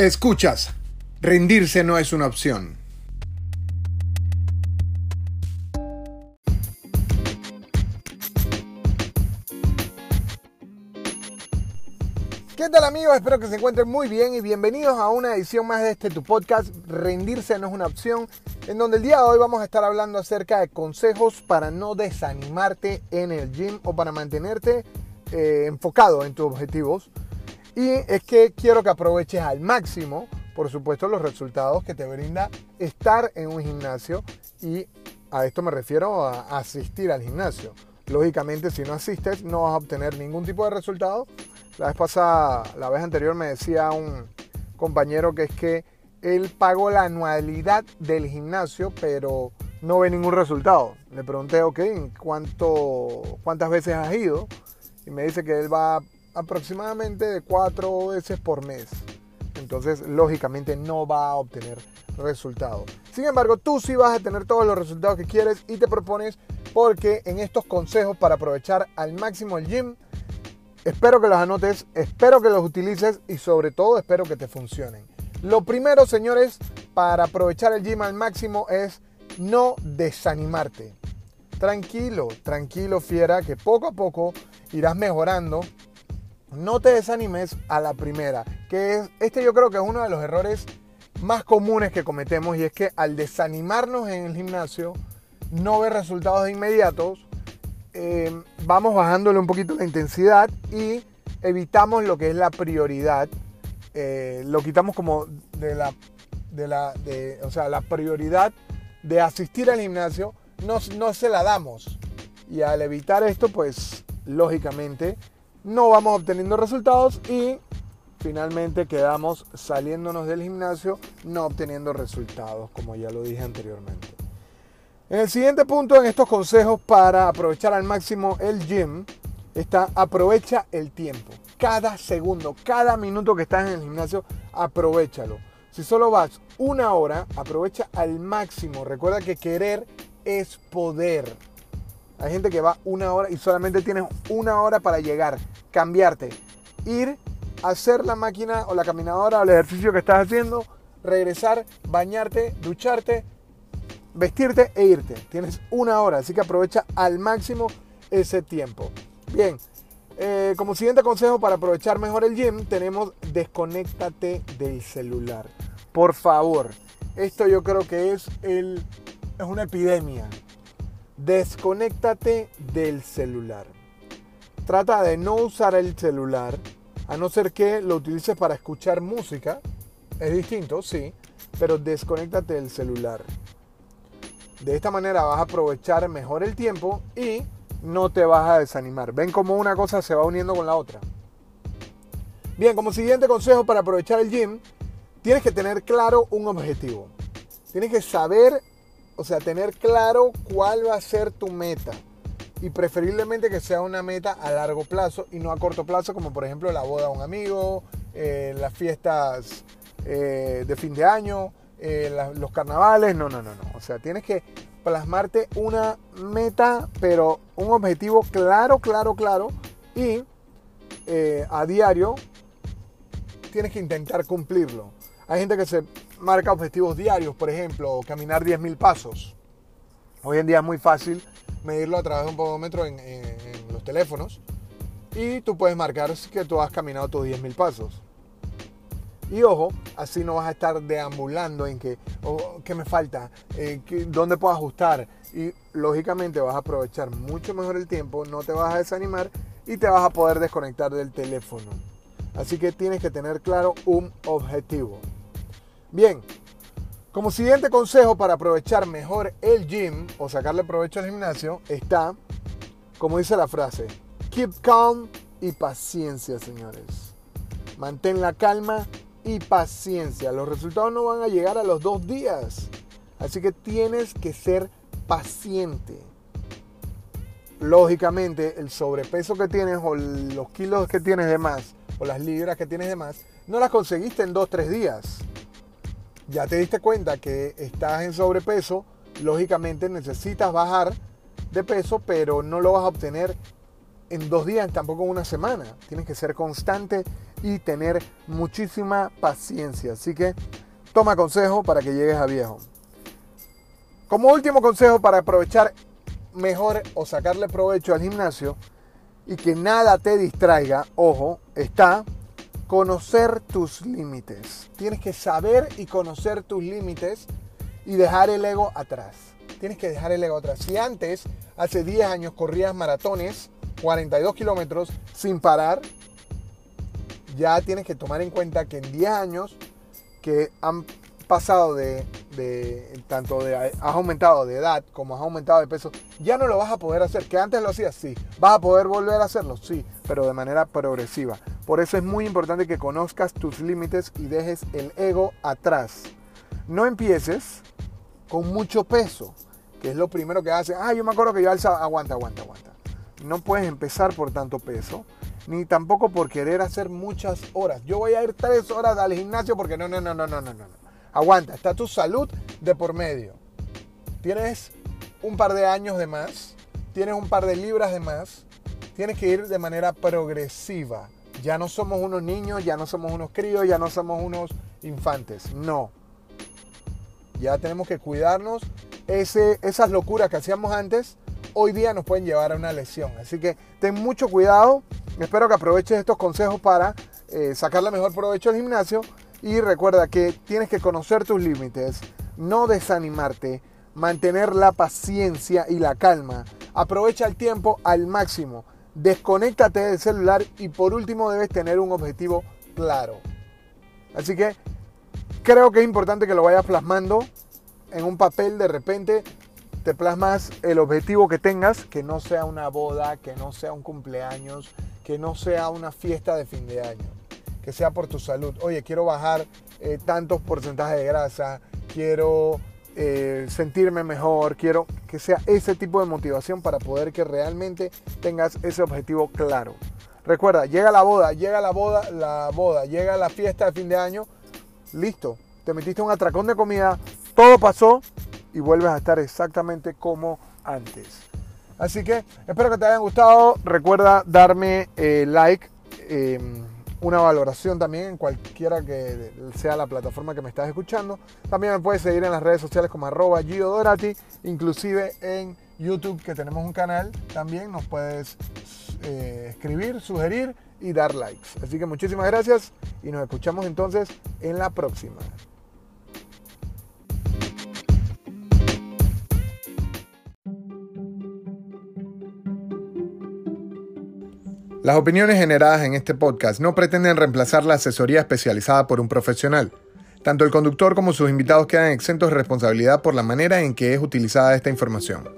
Escuchas, rendirse no es una opción. ¿Qué tal amigos? Espero que se encuentren muy bien y bienvenidos a una edición más de este tu podcast, Rendirse no es una opción, en donde el día de hoy vamos a estar hablando acerca de consejos para no desanimarte en el gym o para mantenerte eh, enfocado en tus objetivos. Y es que quiero que aproveches al máximo, por supuesto, los resultados que te brinda estar en un gimnasio y a esto me refiero a asistir al gimnasio. Lógicamente, si no asistes, no vas a obtener ningún tipo de resultado la vez pasada, la vez anterior me decía un compañero que es que él pagó la anualidad del gimnasio, pero no ve ningún resultado. Le pregunté, ok, ¿cuánto, ¿cuántas veces has ido? Y me dice que él va aproximadamente de cuatro veces por mes. Entonces, lógicamente, no va a obtener resultados. Sin embargo, tú sí vas a tener todos los resultados que quieres y te propones porque en estos consejos para aprovechar al máximo el gym, Espero que los anotes, espero que los utilices y sobre todo espero que te funcionen. Lo primero, señores, para aprovechar el gym al máximo es no desanimarte. Tranquilo, tranquilo, fiera, que poco a poco irás mejorando. No te desanimes a la primera, que es este yo creo que es uno de los errores más comunes que cometemos y es que al desanimarnos en el gimnasio, no ver resultados inmediatos, eh, vamos bajándole un poquito la intensidad y evitamos lo que es la prioridad. Eh, lo quitamos como de la, de la, de, o sea, la prioridad de asistir al gimnasio, no, no se la damos. Y al evitar esto, pues lógicamente no vamos obteniendo resultados y finalmente quedamos saliéndonos del gimnasio no obteniendo resultados, como ya lo dije anteriormente. En el siguiente punto, en estos consejos para aprovechar al máximo el gym, está aprovecha el tiempo. Cada segundo, cada minuto que estás en el gimnasio, aprovechalo. Si solo vas una hora, aprovecha al máximo. Recuerda que querer es poder. Hay gente que va una hora y solamente tienes una hora para llegar, cambiarte, ir, hacer la máquina o la caminadora o el ejercicio que estás haciendo, regresar, bañarte, ducharte, vestirte e irte. Tienes una hora, así que aprovecha al máximo ese tiempo. Bien, eh, como siguiente consejo para aprovechar mejor el gym, tenemos desconéctate del celular. Por favor, esto yo creo que es, el, es una epidemia. Desconéctate del celular. Trata de no usar el celular, a no ser que lo utilices para escuchar música. Es distinto, sí, pero desconéctate del celular. De esta manera vas a aprovechar mejor el tiempo y no te vas a desanimar. Ven cómo una cosa se va uniendo con la otra. Bien, como siguiente consejo para aprovechar el gym, tienes que tener claro un objetivo. Tienes que saber, o sea, tener claro cuál va a ser tu meta. Y preferiblemente que sea una meta a largo plazo y no a corto plazo, como por ejemplo la boda de un amigo, eh, las fiestas eh, de fin de año, eh, los carnavales, no, no, no, no. O sea, tienes que plasmarte una meta, pero un objetivo claro, claro, claro. Y a diario tienes que intentar cumplirlo. Hay gente que se marca objetivos diarios, por ejemplo, caminar 10.000 pasos. Hoy en día es muy fácil medirlo a través de un podómetro en, los teléfonos. Y tú puedes marcar que tú has caminado tus 10.000 pasos. Y ojo, así no vas a estar deambulando en que, oh, ¿qué me falta? Eh, ¿Dónde puedo ajustar? Y lógicamente vas a aprovechar mucho mejor el tiempo, no te vas a desanimar y te vas a poder desconectar del teléfono. Así que tienes que tener claro un objetivo. Bien, como siguiente consejo para aprovechar mejor el gym o sacarle provecho al gimnasio está, como dice la frase, keep calm y paciencia, señores. Mantén la calma y paciencia. Los resultados no van a llegar a los dos días. Así que tienes que ser paciente. Lógicamente, el sobrepeso que tienes o los kilos que tienes de más o las libras que tienes de más, no las conseguiste en dos, tres días. Ya te diste cuenta que estás en sobrepeso, lógicamente necesitas bajar de peso, pero no lo vas a obtener en dos días, tampoco en una semana. Tienes que ser constante y tener muchísima paciencia. Así que toma consejo para que llegues a viejo. Como último consejo para aprovechar mejor o sacarle provecho al gimnasio y que nada te distraiga, ojo, está conocer tus límites. Tienes que saber y conocer tus límites y dejar el ego atrás. Tienes que dejar el ego atrás. Si antes, hace 10 años, corrías maratones, 42 kilómetros sin parar, ya tienes que tomar en cuenta que en 10 años que han pasado de, tanto de, has aumentado de edad como has aumentado de peso, ya no lo vas a poder hacer. Que antes lo hacías, sí. ¿Vas a poder volver a hacerlo? Sí, pero de manera progresiva. Por eso es muy importante que conozcas tus límites y dejes el ego atrás. No empieces con mucho peso, que es lo primero que hace. Ah, yo me acuerdo que yo alza, aguanta, aguanta, aguanta. No puedes empezar por tanto peso ni tampoco por querer hacer muchas horas. Yo voy a ir tres horas al gimnasio porque no, no, no, no, no, no, no. Aguanta, está tu salud de por medio. Tienes un par de años de más, tienes un par de libras de más, tienes que ir de manera progresiva. Ya no somos unos niños, ya no somos unos críos, ya no somos unos infantes. No. Ya tenemos que cuidarnos. Esas locuras que hacíamos antes, hoy día nos pueden llevar a una lesión. Así que ten mucho cuidado Espero que aproveches estos consejos para eh, sacarle mejor provecho al gimnasio y recuerda que tienes que conocer tus límites, no desanimarte, mantener la paciencia y la calma. Aprovecha el tiempo al máximo. Desconéctate del celular y por último debes tener un objetivo claro. Así que creo que es importante que lo vayas plasmando en un papel de repente te plasmas el objetivo que tengas, que no sea una boda, que no sea un cumpleaños, que no sea una fiesta de fin de año, que sea por tu salud. Oye, quiero bajar eh, tantos porcentajes de grasa, quiero eh, sentirme mejor, quiero que sea ese tipo de motivación para poder que realmente tengas ese objetivo claro. Recuerda, llega la boda, llega la boda, la boda, llega la fiesta de fin de año, listo, te metiste un atracón de comida, todo pasó y vuelves a estar exactamente como antes. Así que espero que te hayan gustado. Recuerda darme eh, like, em, una valoración también en cualquiera que sea la plataforma que me estás escuchando. También me puedes seguir en las redes sociales como arroba Gio Dorati, inclusive en YouTube que tenemos un canal. También nos puedes eh, escribir, sugerir y dar likes. Así que muchísimas gracias y nos escuchamos entonces en la próxima. Las opiniones generadas en este podcast no pretenden reemplazar la asesoría especializada por un profesional. Tanto el conductor como sus invitados quedan exentos de responsabilidad por la manera en que es utilizada esta información.